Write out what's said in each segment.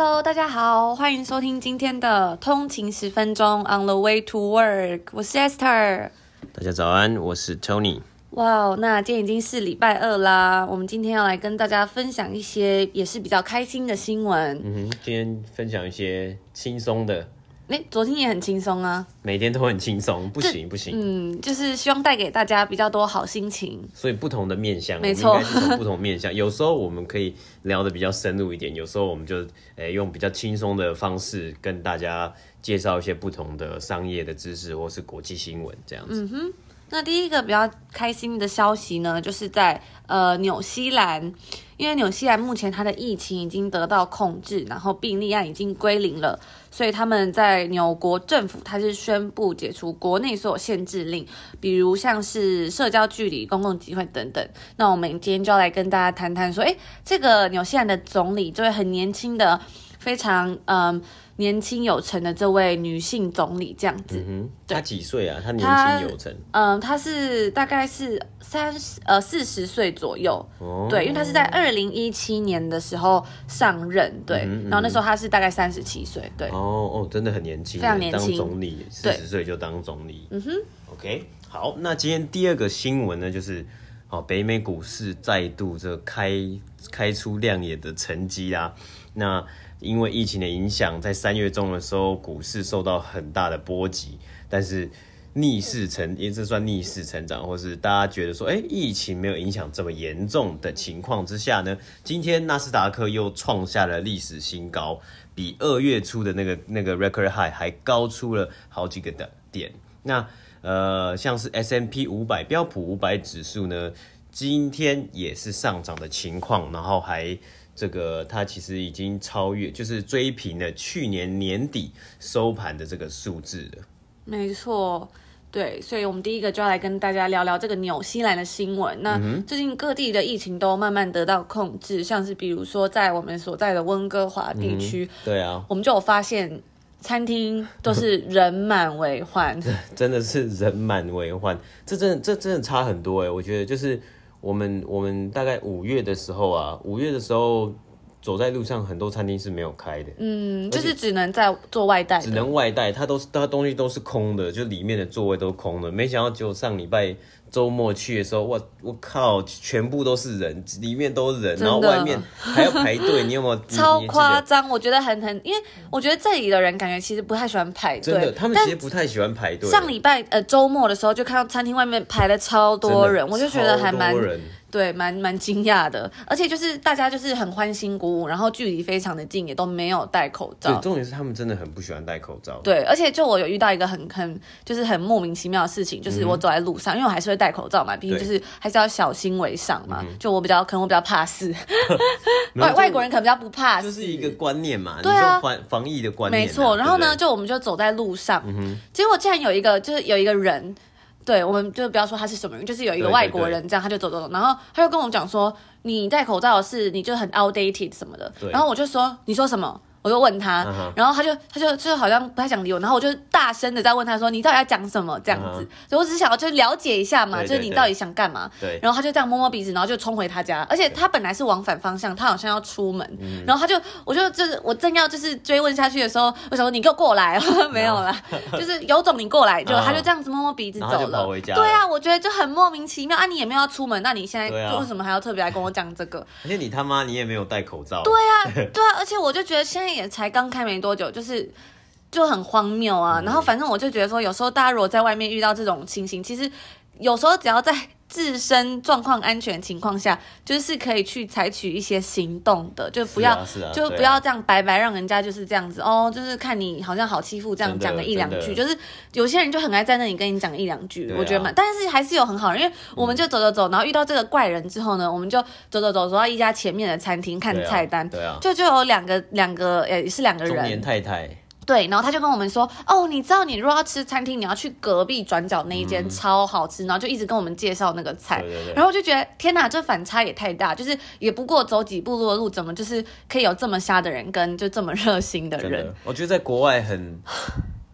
Hello，大家好，欢迎收听今天的通勤十分钟 On the way to work，我是 Esther。大家早安，我是 Tony。哇，那今天已经是礼拜二啦，我们今天要来跟大家分享一些也是比较开心的新闻。嗯哼，今天分享一些轻松的。哎，昨天也很轻松啊，每天都很轻松，不行不行，嗯，就是希望带给大家比较多好心情。所以不同的面向，没错，不同面向，有时候我们可以聊得比较深入一点，有时候我们就诶用比较轻松的方式跟大家介绍一些不同的商业的知识或是国际新闻这样子。嗯哼，那第一个比较开心的消息呢，就是在呃纽西兰。因为纽西兰目前它的疫情已经得到控制，然后病例案已经归零了，所以他们在纽国政府它是宣布解除国内所有限制令，比如像是社交距离、公共集会等等。那我们今天就要来跟大家谈谈说，诶，这个纽西兰的总理这位很年轻的，非常嗯。年轻有成的这位女性总理这样子，嗯、她几岁啊？她年轻有成，嗯，她是大概是三十呃四十岁左右，哦，对，因为她是在二零一七年的时候上任，对，嗯嗯、然后那时候她是大概三十七岁，对，哦哦，真的很年轻，非常年轻，当总理四十岁就当总理，嗯哼，OK，好，那今天第二个新闻呢，就是哦，北美股市再度这开开出亮眼的成绩啊，那。因为疫情的影响，在三月中的时候，股市受到很大的波及，但是逆势成，也是算逆势成长，或是大家觉得说，哎，疫情没有影响这么严重的情况之下呢，今天纳斯达克又创下了历史新高，比二月初的那个那个 record high 还高出了好几个的点。那呃，像是 S&P 五百标普五百指数呢，今天也是上涨的情况，然后还。这个它其实已经超越，就是追平了去年年底收盘的这个数字了。没错，对，所以我们第一个就要来跟大家聊聊这个纽西兰的新闻。那最近各地的疫情都慢慢得到控制，像是比如说在我们所在的温哥华地区，嗯，对啊，我们就有发现餐厅都是人满为患，真的是人满为患，这真的这真的差很多哎，我觉得就是。我们我们大概五月的时候啊，五月的时候走在路上，很多餐厅是没有开的，嗯，就是只能在做外带，只能外带，它都是它东西都是空的，就里面的座位都空的。没想到就上礼拜周末去的时候，我，我靠，全部都是人，里面都是人，然后外面还要排队，你有没有？超夸张，我觉得很很，因为我觉得这里的人感觉其实不太喜欢排队，真的，他们其实不太喜欢排队。上礼拜呃周末的时候，就看到餐厅外面排了超多人，我就觉得还蛮。对，蛮蛮惊讶的，而且就是大家就是很欢欣鼓舞，然后距离非常的近，也都没有戴口罩。对，重点是他们真的很不喜欢戴口罩。对，而且就我有遇到一个很很就是很莫名其妙的事情，就是我走在路上，嗯、因为我还是会戴口罩嘛，毕竟就是还是要小心为上嘛。就我比较可能我比较怕事，外外国人可能比较不怕事，就是一个观念嘛。对啊，防防疫的观念、啊。没错，然后呢，就我们就走在路上，嗯、结果竟然有一个就是有一个人。对，我们就不要说他是什么人，就是有一个外国人这样，他就走走走，然后他就跟我讲说，你戴口罩是你就很 outdated 什么的，然后我就说，你说什么？我就问他，uh. 然后他就他就就好像不太想理我，然后我就大声的在问他说：“你到底要讲什么？”这样子，uh. 所以我只是想要就了解一下嘛，对对对，就是你到底想干嘛？对。然后他就这样摸摸鼻子，然后就冲回他家，而且他本来是往反方向，他好像要出门，然后他就我就就是我正要就是追问下去的时候，我想说你给我过来，没有啦，就是有种你过来，就他就这样子摸摸鼻子走了。了对啊，我觉得就很莫名其妙啊，你也没有要出门，那你现在为什么还要特别来跟我讲这个？而且你他妈你也没有戴口罩。对啊，对啊，而且我就觉得现在也才刚开。没多久，就是就很荒谬啊。然后反正我就觉得说，有时候大家如果在外面遇到这种情形，其实有时候只要在自身状况安全情况下，就是可以去采取一些行动的，就不要、啊啊、就不要这样白白让人家就是这样子哦，就是看你好像好欺负这样讲个一两句，就是有些人就很爱在那里跟你讲一两句，我觉得嘛，但是还是有很好人，因为我们就走走走，然后遇到这个怪人之后呢，我们就走走走走到一家前面的餐厅看菜单，对啊，就就有两个两个也是两个人，中年太太。对，然后他就跟我们说，哦，你知道你如果要吃餐厅，你要去隔壁转角那一间、嗯、超好吃，然后就一直跟我们介绍那个菜，对对对，然后我就觉得天哪，这反差也太大，就是也不过走几步路的路，怎么就是可以有这么瞎的人跟就这么热心的人？我觉得在国外很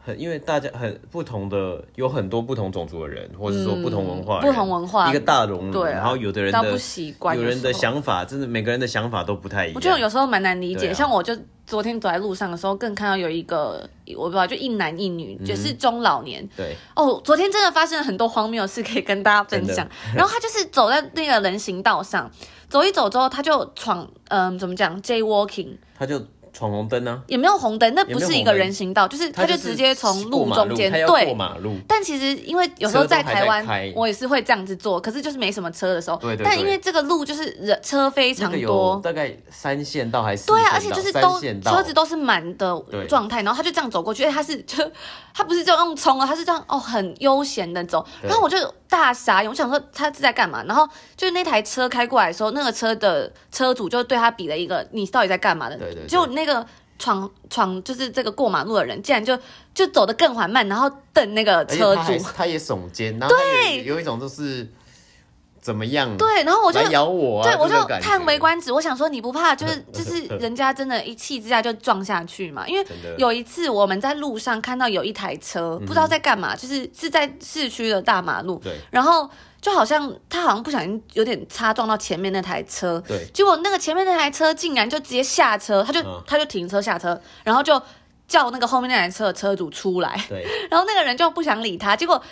很因为大家很不同的，有很多不同种族的人，或者说不同文化、嗯，不同文化，一个大熔炉。对、啊，然后有的人的不习惯，有人的想法，真的每个人的想法都不太一样。我觉得有时候蛮难理解，啊、像我就昨天走在路上的时候，更看到有一个我不知道，就一男一女，就是中老年。对。哦，昨天真的发生了很多荒谬的事，可以跟大家分享。然后他就是走在那个人行道上，走一走之后，他就闯，嗯、呃，怎么讲，Jaywalking，他就。闯红灯呢？也没有红灯，那不是一个人行道，就是他就直接从路中间对过马路。但其实因为有时候在台湾，我也是会这样子做，可是就是没什么车的时候。对对对。但因为这个路就是人车非常多，大概三线道还是对啊，而且就是都车子都是满的状态，然后他就这样走过去，他是就 他不是这样用冲啊，他是这样哦很悠闲的走，然后我就大傻眼，我想说他是在干嘛？然后就是那台车开过来的时候，那个车的车主就对他比了一个你到底在干嘛的，对对，就那个。闯闯就是这个过马路的人，竟然就就走得更缓慢，然后瞪那个车主，他，他也耸肩，然后对，有一种就是怎么样？对，然后我就咬我、啊，对我就叹为观止。我想说，你不怕就是 就是人家真的一气之下就撞下去嘛？因为有一次我们在路上看到有一台车，不知道在干嘛，就是是在市区的大马路，对，然后。就好像他好像不小心有点擦撞到前面那台车，对，结果那个前面那台车竟然就直接下车，他就、嗯、他就停车下车，然后就叫那个后面那台车的车主出来，对，然后那个人就不想理他，结果。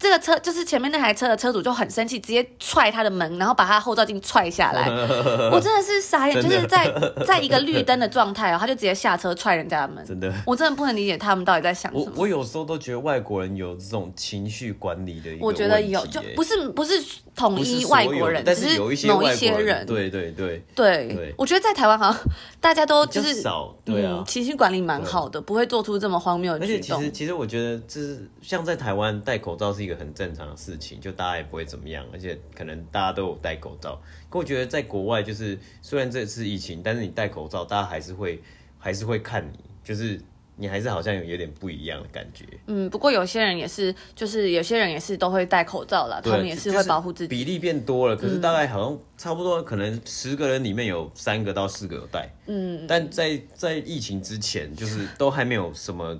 这个车就是前面那台车的车主就很生气，直接踹他的门，然后把他后照镜踹下来。我真的是傻眼，就是在 在一个绿灯的状态哦，他就直接下车踹人家的门。真的，我真的不能理解他们到底在想什么。我我有时候都觉得外国人有这种情绪管理的一个我觉得有，就不是不是统一外国人，只是有一些某一些人，对对对对，对。我觉得在台湾好像大家都就是少，对啊，情绪管理蛮好的，不会做出这么荒谬的举动。而且其实其实我觉得，就是像在台湾戴口罩是一个很正常的事。事情就大家也不会怎么样，而且可能大家都有戴口罩。可我觉得在国外，就是虽然这次疫情，但是你戴口罩，大家还是会还是会看你，就是你还是好像有有点不一样的感觉。嗯，不过有些人也是，就是有些人也是都会戴口罩啦，他们也是会保护自己。比例变多了，可是大概好像差不多，可能十个人里面有三个到四个有戴。嗯，但在在疫情之前，就是都还没有什么。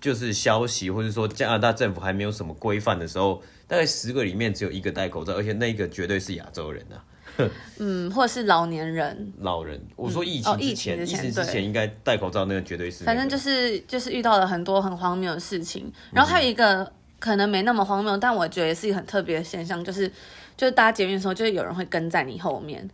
就是消息，或者说加拿大政府还没有什么规范的时候，大概十个里面只有一个戴口罩，而且那个绝对是亚洲人啊。嗯，或者是老年人。老人，我说疫情之前，嗯哦、疫情之前，之前应该戴口罩，那个绝对是、那个。反正就是就是遇到了很多很荒谬的事情，然后还有一个可能没那么荒谬，但我觉得也是一个很特别的现象，就是就是搭捷运的时候，就是有人会跟在你后面。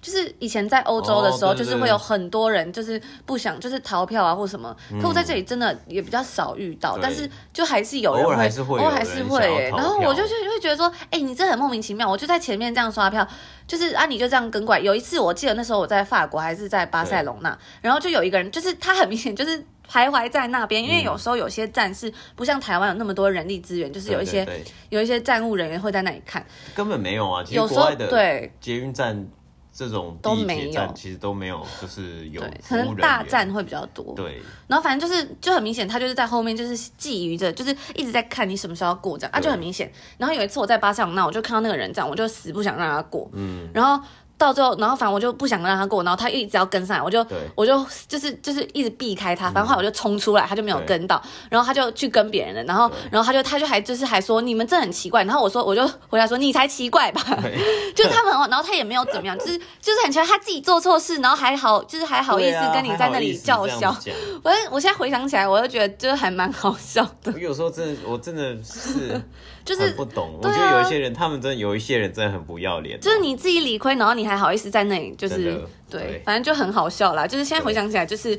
就是以前在欧洲的时候，就是会有很多人，就是不想就是逃票啊或什么。可我在这里真的也比较少遇到，但是就还是有人会，偶尔还是会，偶尔还是会。然后我就就会觉得说，哎，你这很莫名其妙。我就在前面这样刷票，就是啊，你就这样跟过来。有一次我记得那时候我在法国还是在巴塞隆那，然后就有一个人，就是他很明显就是徘徊在那边，因为有时候有些站是不像台湾有那么多人力资源，就是有一些有一些站务人员会在那里看，根本没有啊。其实国外的对捷运站。这种都没有其实都没有，就是有可能大站会比较多。对，然后反正就是就很明显，他就是在后面就是觊觎着，就是一直在看你什么时候要过这样啊，就很明显。然后有一次我在巴塞隆那，我就看到那个人这样，我就死不想让他过。嗯，然后。到最后，然后反正我就不想让他过，然后他一直要跟上来，我就我就就是就是一直避开他，反正后来我就冲出来，他就没有跟到，然后他就去跟别人了，然后然后他就他就还就是还说你们这很奇怪，然后我说我就回答说你才奇怪吧，就是他们，然后他也没有怎么样，就是就是很奇怪，他自己做错事，然后还好就是还好意思跟你在那里叫嚣，我我现在回想起来，我就觉得就是还蛮好笑的。我有时候真的我真的是 就是不懂，我觉得有一些人他们真的有一些人真的很不要脸，就是你自己理亏，然后你。还好意思在那里，就是对，对，反正就很好笑啦。就是现在回想起来，就是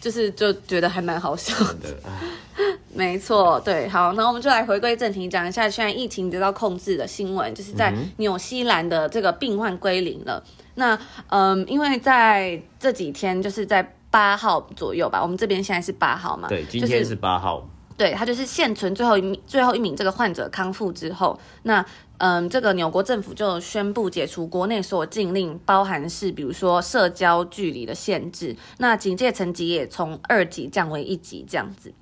就是就觉得还蛮好笑的。没错，对，好，那我们就来回归正题，讲一下现在疫情得到控制的新闻，就是在纽西兰的这个病患归零了。嗯、那嗯，因为在这几天，就是在八号左右吧，我们这边现在是八号嘛，对，今天是八号。对，他就是现存最后一名最后一名这个患者康复之后，那嗯，这个纽国政府就宣布解除国内所有禁令，包含是比如说社交距离的限制，那警戒层级也从二级降为一级这样子。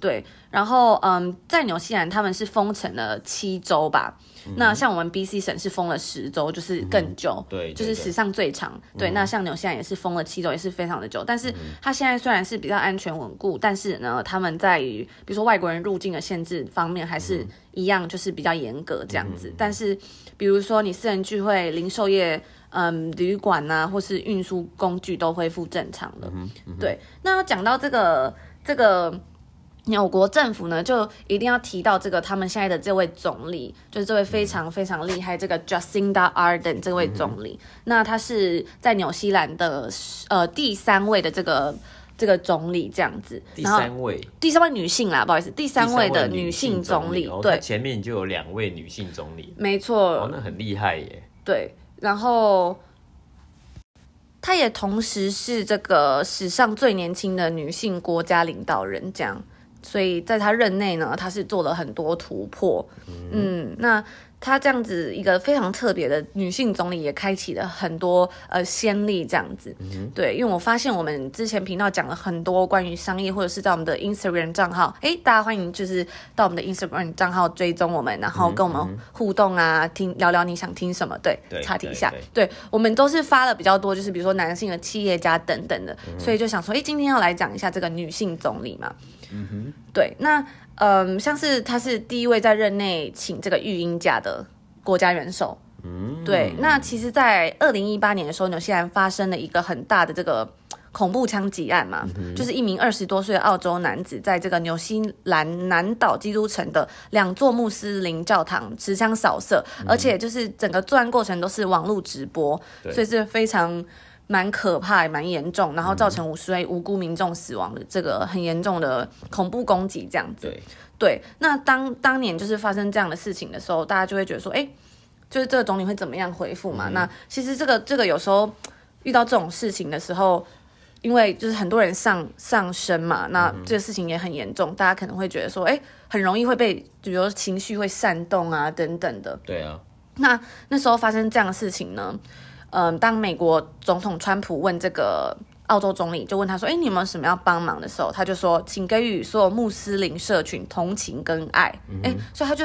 对，然后嗯，在纽西兰他们是封城了七周吧。那像我们 B C 省是封了十周，就是更久，嗯、对，对，就是史上最长。对，对，那像纽西兰也是封了七周，也是非常的久。但是它现在虽然是比较安全稳固，但是呢，他们在于比如说外国人入境的限制方面，还是一样，就是比较严格这样子。但是比如说你私人聚会、零售业、嗯，旅馆呐，或是运输工具都恢复正常了。对，那要讲到这个这个。纽国政府呢，就一定要提到这个他们现在的这位总理，就是这位非常非常厉害这个 Jacinda Ardern 这位总理。嗯、那他是在纽西兰的呃第三位的这个这个总理这样子。第三位，第三位女性啦，不好意思，第三位的女性总理。总理对，哦、前面就有两位女性总理。没错。哦，那很厉害耶。对，然后她也同时是这个史上最年轻的女性国家领导人，这样。所以在他任内呢，他是做了很多突破，嗯，那他这样子一个非常特别的女性总理，也开启了很多呃先例，这样子，嗯，对，因为我发现我们之前频道讲了很多关于商业，或者是在我们的 Instagram 账号，哎，大家欢迎就是到我们的 Instagram 账号追踪我们，然后跟我们互动啊，听聊聊你想听什么，对，对，插题一下，对，我们都是发了比较多，就是比如说男性的企业家等等的，嗯，所以就想说，哎，今天要来讲一下这个女性总理嘛。嗯哼，对，那嗯，像是他是第一位在任内请这个育婴假的国家元首。嗯，对，那其实，在二零一八年的时候，纽西兰发生了一个很大的这个恐怖枪击案嘛，嗯、就是一名二十多岁的澳洲男子在这个纽西兰南岛基督城的两座穆斯林教堂持枪扫射，嗯，而且就是整个作案过程都是网络直播，所以是非常。蛮可怕，也蛮严重，然后造成五十位无辜民众死亡的这个很严重的恐怖攻击，这样子。对，对。那当当年就是发生这样的事情的时候，大家就会觉得说，哎，就是这个总理会怎么样回复嘛？嗯、那其实这个这个有时候遇到这种事情的时候，因为就是很多人上上身嘛，那这个事情也很严重，大家可能会觉得说，哎，很容易会被，比如情绪会煽动啊，等等的。对啊。那那时候发生这样的事情呢？嗯，当美国总统川普问这个澳洲总理，就问他说：“哎，你有没有什么要帮忙的时候？”他就说：“请给予所有穆斯林社群同情跟爱。嗯”哎，所以他就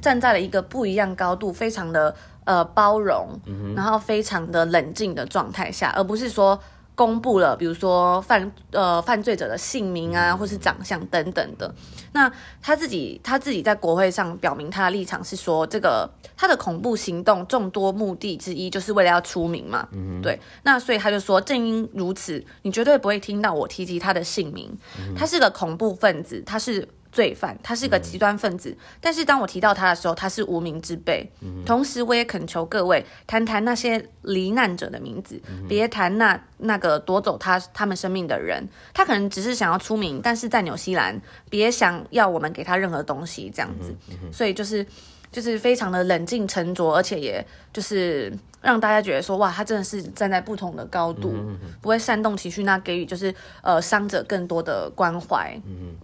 站在了一个不一样高度，非常的呃包容，嗯，然后非常的冷静的状态下，而不是说。公布了，比如说犯呃犯罪者的姓名啊，或是长相等等的。那他自己他自己在国会上表明他的立场是说，这个他的恐怖行动众多目的之一就是为了要出名嘛。嗯，对。那所以他就说，正因如此，你绝对不会听到我提及他的姓名。他是个恐怖分子，他是。罪犯，他是一个极端分子，嗯，但是当我提到他的时候，他是无名之辈，嗯。同时，我也恳求各位谈谈那些罹难者的名字，嗯，别谈那那个夺走他他们生命的人。他可能只是想要出名，但是在纽西兰，别想要我们给他任何东西，这样子。所以就是就是非常的冷静沉着，而且也就是让大家觉得说，哇，他真的是站在不同的高度，嗯，不会煽动情绪，那给予就是呃伤者更多的关怀。嗯。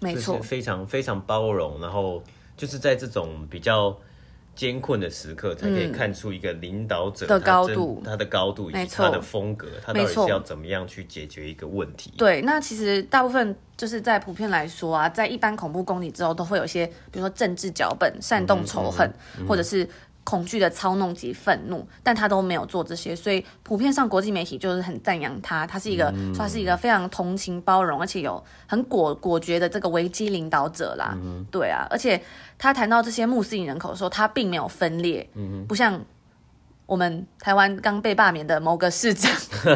没错，非常非常包容，然后就是在这种比较艰困的时刻，才可以看出一个领导者的高度，他的高度以及他的风格，他到底是要怎么样去解决一个问题。对，那其实大部分就是在普遍来说啊，在一般恐怖攻击之后，都会有一些，比如说政治脚本、煽动仇恨，嗯嗯、或者是。恐惧的操弄及愤怒，但他都没有做这些，所以普遍上国际媒体就是很赞扬他。他是一个，嗯、他是一个非常同情、包容，而且有很果果决的这个危机领导者啦。嗯、对啊，而且他谈到这些穆斯林人口的时候，他并没有分裂，嗯、不像。我们台湾刚被罢免的某个市长，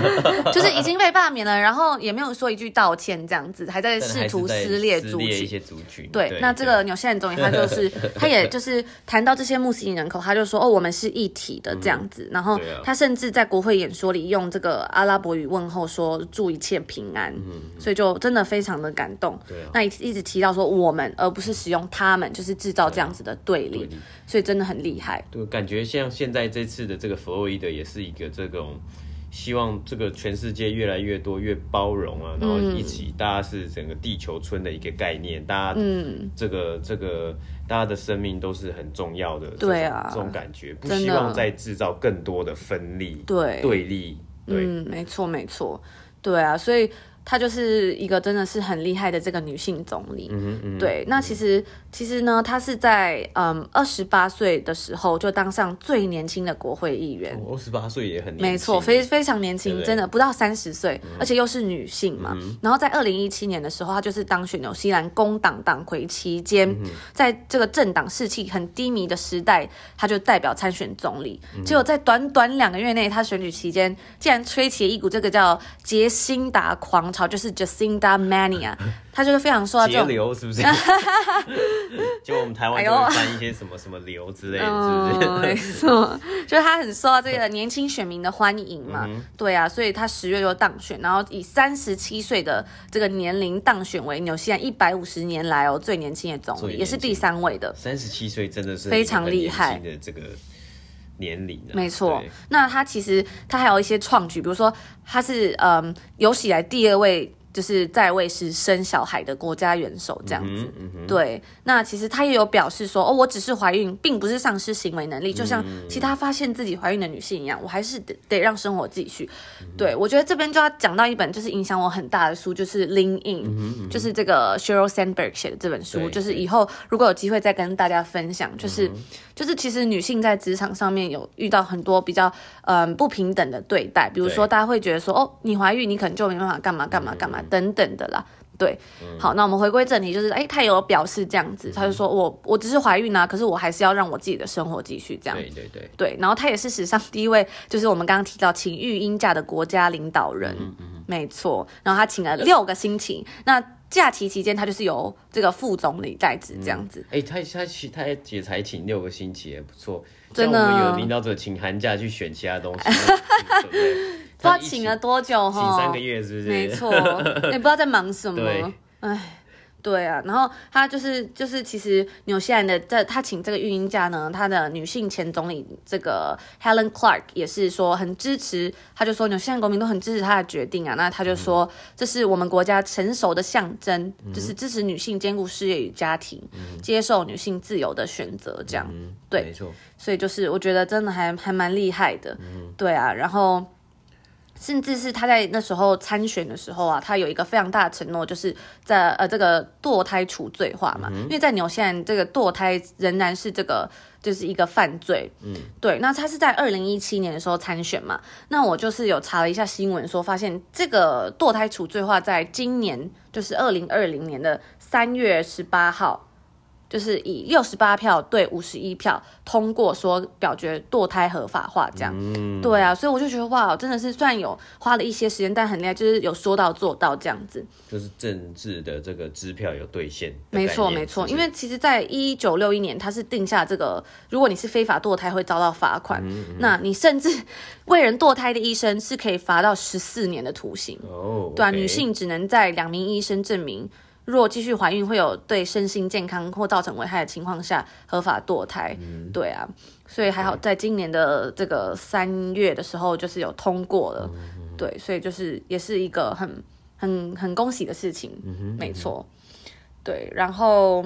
就是已经被罢免了，然后也没有说一句道歉，这样子还在试图撕裂族群。对，那这个纽西兰总理他就是，他也就是谈到这些穆斯林人口，他就说哦，我们是一体的这样子。然后他甚至在国会演说里用这个阿拉伯语问候说祝一切平安，嗯所以就真的非常的感动。对那一一直提到说我们，而不是使用他们，就是制造这样子的对立，所以真的很厉害。对，感觉像现在这次的。这个弗洛伊德也是一个这种希望这个全世界越来越多越包容啊，然后一起大家是整个地球村的一个概念，大家这个这个大家的生命都是很重要的，对啊，这种感觉不希望再制造更多的分裂，对。对立，对，嗯，没错没错，对啊，所以她就是一个真的是很厉害的这个女性总理。嗯嗯，对，那其实其实呢，他是在嗯二十八岁的时候就当上最年轻的国会议员。二十八岁也很年轻，没错，非非常年轻，对对真的不到三十岁，嗯、而且又是女性嘛。嗯、然后在二零一七年的时候，她就是当选纽西兰工党党魁期间，嗯、在这个政党士气很低迷的时代，她就代表参选总理。嗯、结果在短短两个月内，她选举期间竟然吹起了一股这个叫杰辛达狂潮，就是 Jacinda Mania。他就是非常受到这种流，是不是？就我们台湾就会翻一些什么什么流之类的，是不是？没错，就是他很受到这个年轻选民的欢迎嘛。嗯、对啊，所以他十月就当选，然后以三十七岁的这个年龄当选为纽西兰一百五十年来哦最年轻的总理，也是第三位的。三十七岁真的是非常厉害的这个年龄、啊。没错，那他其实他还有一些创举，比如说他是嗯有史以来第二位。就是在位时生小孩的国家元首这样子，嗯嗯、对。那其实他也有表示说，哦，我只是怀孕，并不是丧失行为能力，就像其他发现自己怀孕的女性一样，我还是得得让生活继续。嗯、对，我觉得这边就要讲到一本就是影响我很大的书，就是《Lean In》，嗯，就是这个 Sheryl Sandberg 写的这本书，就是以后如果有机会再跟大家分享，就是、嗯、就是其实女性在职场上面有遇到很多比较嗯不平等的对待，比如说大家会觉得说，哦，你怀孕，你可能就没办法干嘛干嘛干嘛。等等的啦，对，嗯、好，那我们回归正题，就是，哎，他有表示这样子，他就说我我只是怀孕啊，可是我还是要让我自己的生活继续这样，对对对，对，然后他也是史上第一位，就是我们刚刚提到请育婴假的国家领导人，嗯嗯、没错，然后他请了六个星期，那假期期间他就是由这个副总理代职这样子，哎、嗯，他他他也才请六个星期，也不错，真的，我们有领导者请寒假去选其他东西，对不对？不知道请了多久哈？请三个月是不是？没错，也不知道在忙什么。对，哎，对啊。然后他就是就是，其实纽西兰的这他请这个育婴假呢，他的女性前总理这个 Helen Clark 也是说很支持，他就说纽西兰国民都很支持他的决定啊。那他就说、嗯、这是我们国家成熟的象征，嗯、就是支持女性兼顾事业与家庭，嗯、接受女性自由的选择，这样。嗯、对，没错。所以就是我觉得真的还还蛮厉害的。嗯，对啊。然后。甚至是他在那时候参选的时候啊，他有一个非常大的承诺，就是在呃这个堕胎除罪化嘛，嗯、因为在纽西兰这个堕胎仍然是这个就是一个犯罪。嗯，对。那他是在二零一七年的时候参选嘛，那我就是有查了一下新闻，说发现这个堕胎除罪化在今年就是二零二零年的三月十八号。就是以六十八票对五十一票通过，说表决堕胎合法化，这样，嗯、对啊，所以我就觉得哇，真的是算有花了一些时间，但很厉害，就是有说到做到这样子。就是政治的这个支票有兑现。没错没错，因为其实在一九六一年，他是定下这个，如果你是非法堕胎会遭到罚款，嗯嗯、那你甚至为人堕胎的医生是可以罚到十四年的徒刑。哦，对啊女性只能在两名医生证明。若继续怀孕会有对身心健康或造成危害的情况下，合法堕胎，嗯、对啊，所以还好，在今年的这个三月的时候，就是有通过了，嗯、对，所以就是也是一个很很很恭喜的事情，没错，对，然后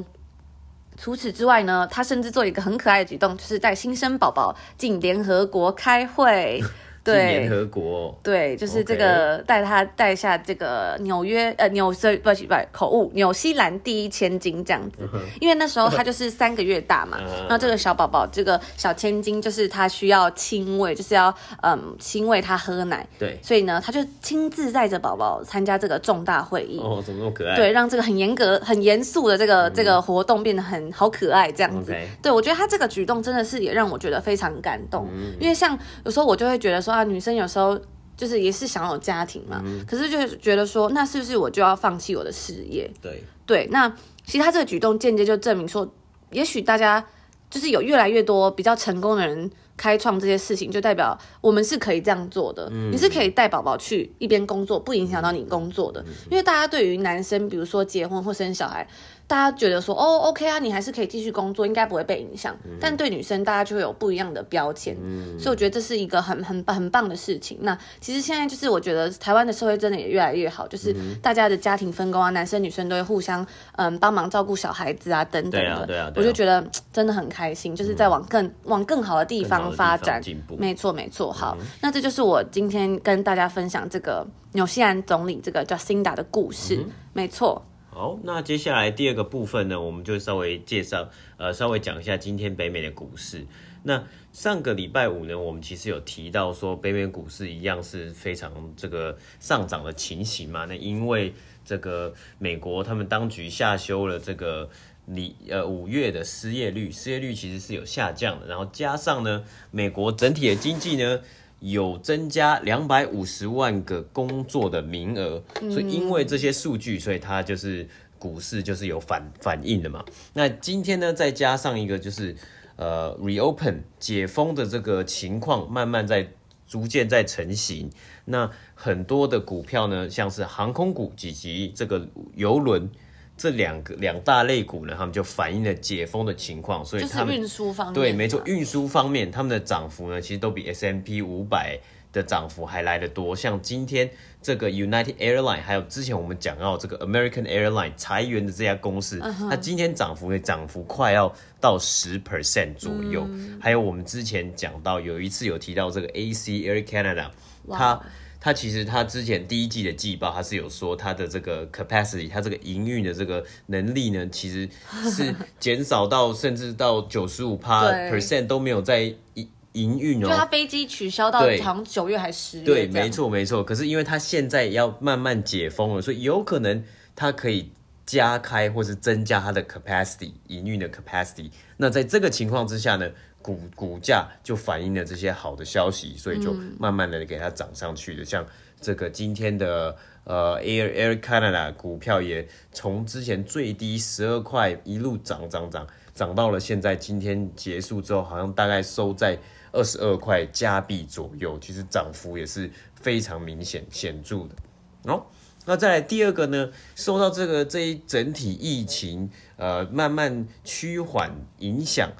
除此之外呢，他甚至做一个很可爱的举动，就是带新生宝宝进联合国开会。对，联合国，对，就是这个带他带下这个纽约呃纽西不不口误纽西兰第一千金这样子，因为那时候他就是三个月大嘛，然后这个小宝宝这个小千金就是他需要亲喂，就是要嗯亲喂他喝奶，对，所以呢他就亲自带着宝宝参加这个重大会议，哦，怎么那么可爱？对，让这个很严格很严肃的这个这个活动变得很好可爱这样子，对，我觉得他这个举动真的是也让我觉得非常感动，因为像有时候我就会觉得说。啊，女生有时候就是也是想有家庭嘛，嗯、可是就是觉得说，那是不是我就要放弃我的事业？对对，那其实他这个举动间接就证明说，也许大家就是有越来越多比较成功的人开创这些事情，就代表我们是可以这样做的。嗯、你是可以带宝宝去一边工作，不影响到你工作的。嗯、因为大家对于男生，比如说结婚或生小孩，大家觉得说哦，OK 啊，你还是可以继续工作，应该不会被影响。嗯、但对女生，大家就会有不一样的标签。嗯，所以我觉得这是一个很很很棒的事情。那其实现在就是我觉得台湾的社会真的也越来越好，就是大家的家庭分工啊，男生女生都会互相嗯帮忙照顾小孩子啊等等的。对啊，对啊，对啊，我就觉得真的很开心，就是在往更、嗯、往更好的地方发展。进步。没错，没错。好，嗯、那这就是我今天跟大家分享这个纽西兰总理这个叫辛达的故事。嗯、没错。好，那接下来第二个部分呢，我们就稍微介绍，呃，稍微讲一下今天北美的股市。那上个礼拜五呢，我们其实有提到说，北美股市一样是非常这个上涨的情形嘛。那因为这个美国他们当局下修了这个里呃五月的失业率，失业率其实是有下降的，然后加上呢，美国整体的经济呢。有增加两百五十万个工作的名额，所以因为这些数据，所以它就是股市就是有反反应的嘛。那今天呢，再加上一个就是呃 reopen 解封的这个情况，慢慢在逐渐在成型。那很多的股票呢，像是航空股以及这个邮轮。这两个两大类股呢，他们就反映了解封的情况，所以他们就是运输方面，对，没错，运输方面他们的涨幅呢，其实都比 S M P 五百的涨幅还来得多。像今天这个 United Airline，还有之前我们讲到这个 American Airline 裁员的这家公司，它、uh. 今天涨幅也涨幅快要到十 percent 左右。嗯、还有我们之前讲到有一次有提到这个 AC Air Canada，它。它其实他之前第一季的季报，他是有说他的这个 capacity，它这个营运的这个能力呢，其实是 减少到甚至到九十五趴 percent 都没有在营营运哦。就他飞机取消到好像九月还是十月。对，没错没错。可是因为他现在要慢慢解封了，所以有可能它可以加开或是增加它的 capacity 营运的 capacity。那在这个情况之下呢？股股价就反映了这些好的消息，所以就慢慢的给它涨上去的。嗯、像这个今天的呃 Air Air Canada 股票也从之前最低十二块一路涨涨涨涨到了现在，今天结束之后好像大概收在二十二块加币左右，其实涨幅也是非常明显显著的。哦，那再来第二个呢，受到这个这一整体疫情呃慢慢趋缓影响。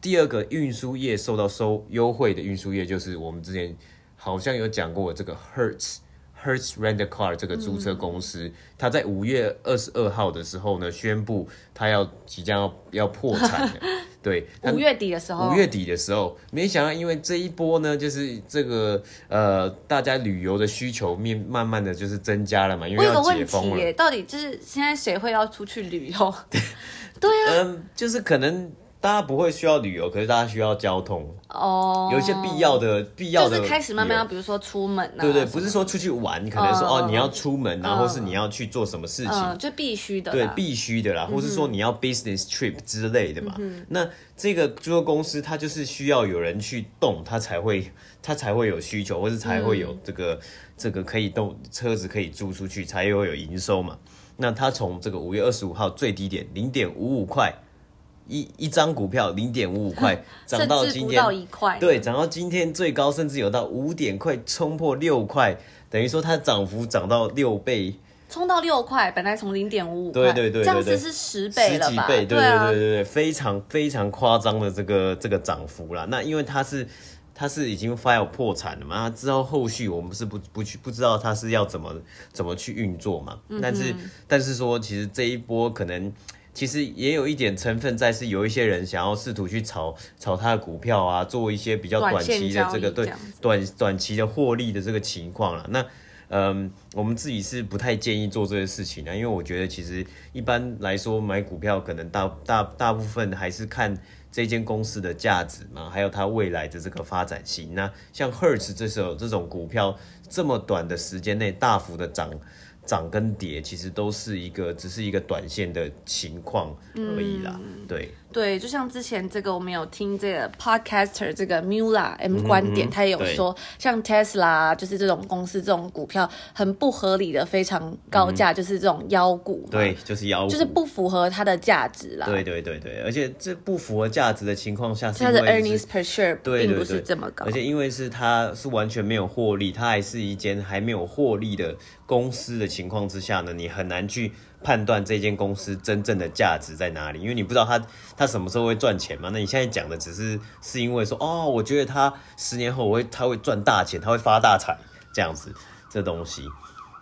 第二个运输业受到收优惠的运输业，就是我们之前好像有讲过这个 Hertz Hertz Rent a Car 这个租车公司，它、嗯、在五月二十二号的时候呢，宣布它要即将要要破产了。对，五月底的时候，五月底的时候，没想到因为这一波呢，就是这个呃，大家旅游的需求面慢慢的就是增加了嘛，因为要解封了。到底就是现在谁会要出去旅游？对啊，嗯，就是可能。大家不会需要旅游，可是大家需要交通。哦，有一些必要的必要的，就是开始慢慢要，比如说出门啊，对对，不是说出去玩，可能说哦，你要出门，然后是你要去做什么事情，就必须的，对，必须的啦，或是说你要 business trip 之类的嘛。那这个租车公司它就是需要有人去动，它才会它才会有需求，或是才会有这个这个可以动车子可以租出去，才会有营收嘛。那它从这个五月二十五号最低点零点五五块。一一张股票零点五五块，涨到今天，对，涨到今天最高，甚至有到五点块，冲破六块，等于说它涨幅涨到六倍，冲到六块，本来从零点五五块，对对对，这样子是十倍了吧？十几倍，对对对对对，非常非常夸张的这个这个涨幅啦。那因为它是它是已经 file 破产了嘛，之后后续我们是不不去不知道它是要怎么怎么去运作嘛。嗯、但是但是说，其实这一波可能。其实也有一点成分在，是有一些人想要试图去炒炒他的股票啊，做一些比较短期的这个对短短期的获利的这个情况了。那嗯，我们自己是不太建议做这些事情的，因为我觉得其实一般来说买股票可能大大大部分还是看这间公司的价值嘛，还有它未来的这个发展性。那像 Hertz 这首这种股票，这么短的时间内大幅的涨。涨跟跌其实都是一个，只是一个短线的情况而已啦。嗯、对对，就像之前这个，我们有听这个 podcaster 这个 Mula M 观点，嗯、他也有说，像 Tesla 就是这种公司这种股票很不合理的，非常高价，嗯、就是这种妖股。对，就是妖股，就是不符合它的价值啦。对对对对，而且这不符合价值的情况下，它的 earnings per share 并不是这么高，而且因为是它是完全没有获利，它还是一间还没有获利的公司的情况之下呢，你很难去判断这间公司真正的价值在哪里，因为你不知道它它什么时候会赚钱嘛。那你现在讲的只是是因为说，哦，我觉得它十年后我会它会赚大钱，它会发大财这样子，这东西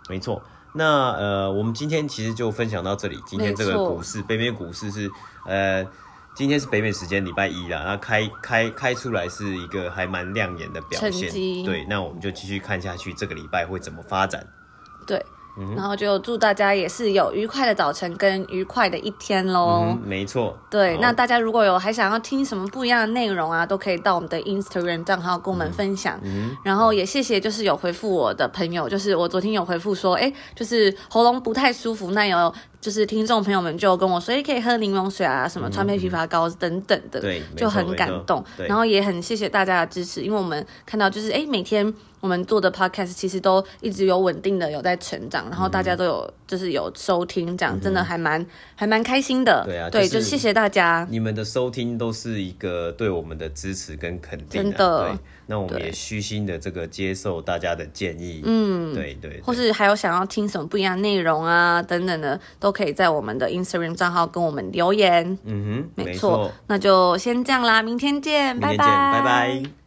没错。那呃，我们今天其实就分享到这里。今天这个股市，北美股市是呃，今天是北美时间礼拜一啦，那开开开出来是一个还蛮亮眼的表现。对，那我们就继续看下去，这个礼拜会怎么发展？对。然后就祝大家也是有愉快的早晨跟愉快的一天喽。嗯，没错。对，那大家如果有还想要听什么不一样的内容啊，都可以到我们的 Instagram 账号跟我们分享。嗯，然后也谢谢就是有回复我的朋友，就是我昨天有回复说，哎，就是喉咙不太舒服，那有。就是听众朋友们就跟我说，也可以喝柠檬水啊，什么川贝枇杷膏等等的，对，就很感动。然后也很谢谢大家的支持，因为我们看到就是哎，每天我们做的 podcast 其实都一直有稳定的有在成长，然后大家都有就是有收听，这样真的还蛮还蛮开心的。对啊，对，就谢谢大家，你们的收听都是一个对我们的支持跟肯定，真的。对，那我们也虚心的这个接受大家的建议，嗯，对对，或是还有想要听什么不一样的内容啊等等的都。可以在我们的 Instagram 账号跟我们留言。嗯哼，没错，那就先这样啦，明天见，明天见，拜拜，拜拜。